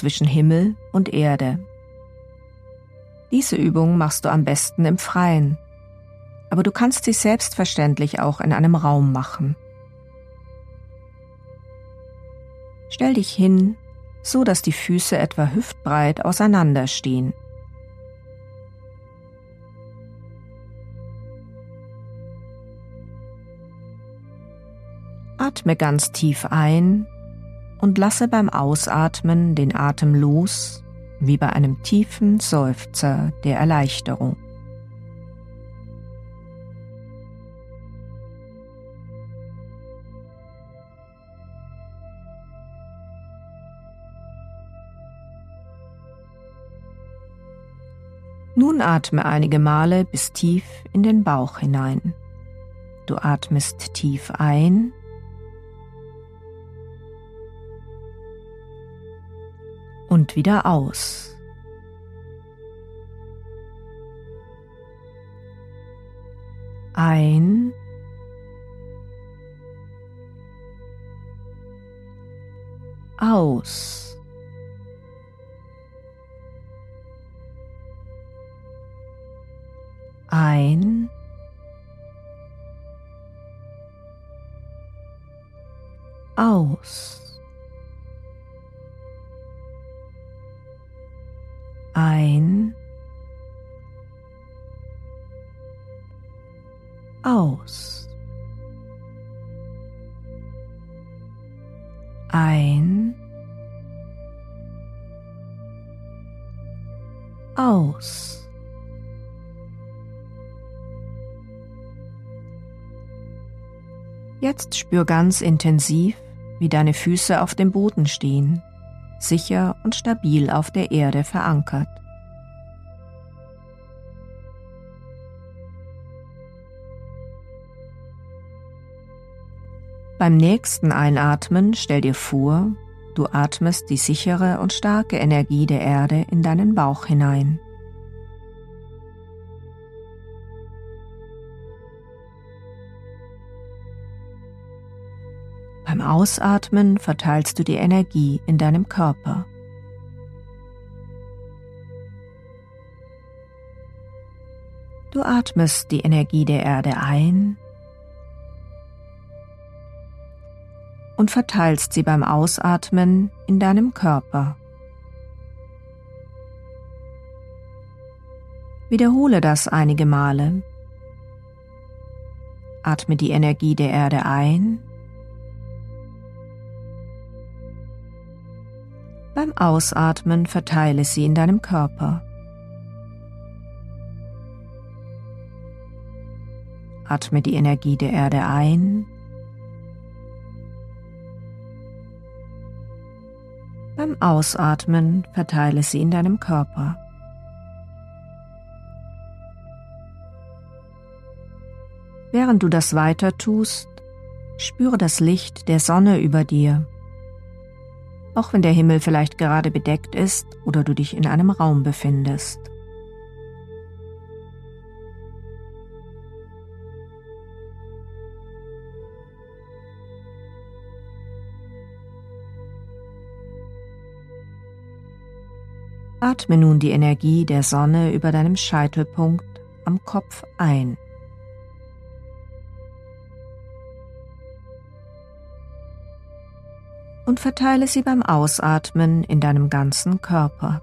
zwischen Himmel und Erde. Diese Übung machst du am besten im Freien, aber du kannst sie selbstverständlich auch in einem Raum machen. Stell dich hin, so dass die Füße etwa hüftbreit auseinanderstehen. Atme ganz tief ein und lasse beim Ausatmen den Atem los, wie bei einem tiefen Seufzer der Erleichterung. Nun atme einige Male bis tief in den Bauch hinein. Du atmest tief ein und wieder aus. Ein aus. Ein aus. Ein, aus, ein, aus. Jetzt spür ganz intensiv, wie deine Füße auf dem Boden stehen sicher und stabil auf der Erde verankert. Beim nächsten Einatmen stell dir vor, du atmest die sichere und starke Energie der Erde in deinen Bauch hinein. Beim Ausatmen verteilst du die Energie in deinem Körper. Du atmest die Energie der Erde ein und verteilst sie beim Ausatmen in deinem Körper. Wiederhole das einige Male. Atme die Energie der Erde ein Beim Ausatmen verteile sie in deinem Körper. Atme die Energie der Erde ein. Beim Ausatmen verteile sie in deinem Körper. Während du das weiter tust, spüre das Licht der Sonne über dir auch wenn der Himmel vielleicht gerade bedeckt ist oder du dich in einem Raum befindest. Atme nun die Energie der Sonne über deinem Scheitelpunkt am Kopf ein. Und verteile sie beim Ausatmen in deinem ganzen Körper.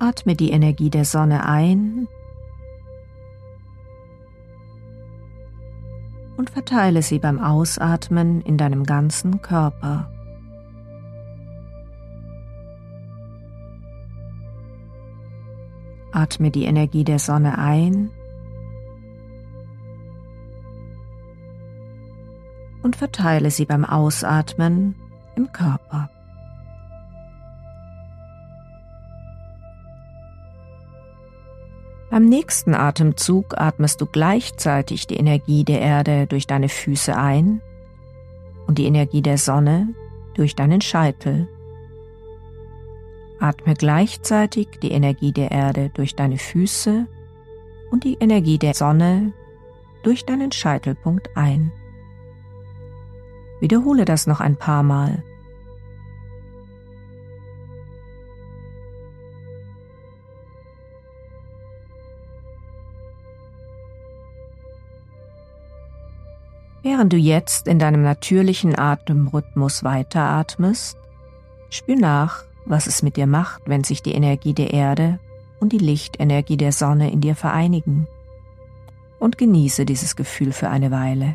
Atme die Energie der Sonne ein und verteile sie beim Ausatmen in deinem ganzen Körper. Atme die Energie der Sonne ein und verteile sie beim Ausatmen im Körper. Beim nächsten Atemzug atmest du gleichzeitig die Energie der Erde durch deine Füße ein und die Energie der Sonne durch deinen Scheitel. Atme gleichzeitig die Energie der Erde durch deine Füße und die Energie der Sonne durch deinen Scheitelpunkt ein. Wiederhole das noch ein paar Mal. Während du jetzt in deinem natürlichen Atemrhythmus weiteratmest, spür nach, was es mit dir macht, wenn sich die Energie der Erde und die Lichtenergie der Sonne in dir vereinigen. Und genieße dieses Gefühl für eine Weile.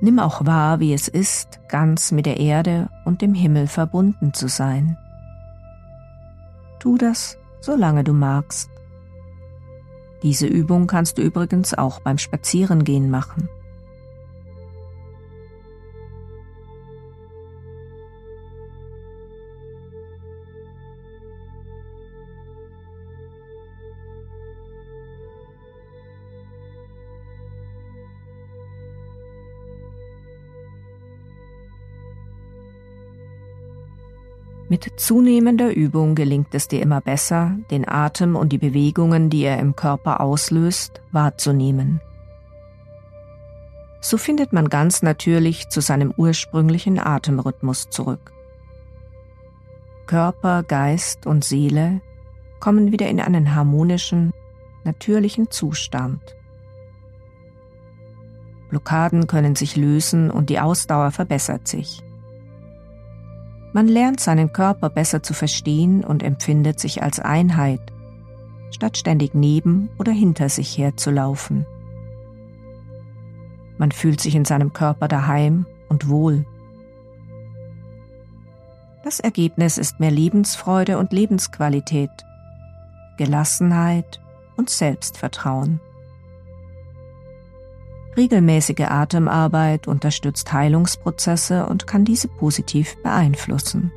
Nimm auch wahr, wie es ist, ganz mit der Erde und dem Himmel verbunden zu sein. Tu das, solange du magst. Diese Übung kannst du übrigens auch beim Spazierengehen machen. Mit zunehmender Übung gelingt es dir immer besser, den Atem und die Bewegungen, die er im Körper auslöst, wahrzunehmen. So findet man ganz natürlich zu seinem ursprünglichen Atemrhythmus zurück. Körper, Geist und Seele kommen wieder in einen harmonischen, natürlichen Zustand. Blockaden können sich lösen und die Ausdauer verbessert sich. Man lernt seinen Körper besser zu verstehen und empfindet sich als Einheit, statt ständig neben oder hinter sich herzulaufen. Man fühlt sich in seinem Körper daheim und wohl. Das Ergebnis ist mehr Lebensfreude und Lebensqualität, Gelassenheit und Selbstvertrauen. Regelmäßige Atemarbeit unterstützt Heilungsprozesse und kann diese positiv beeinflussen.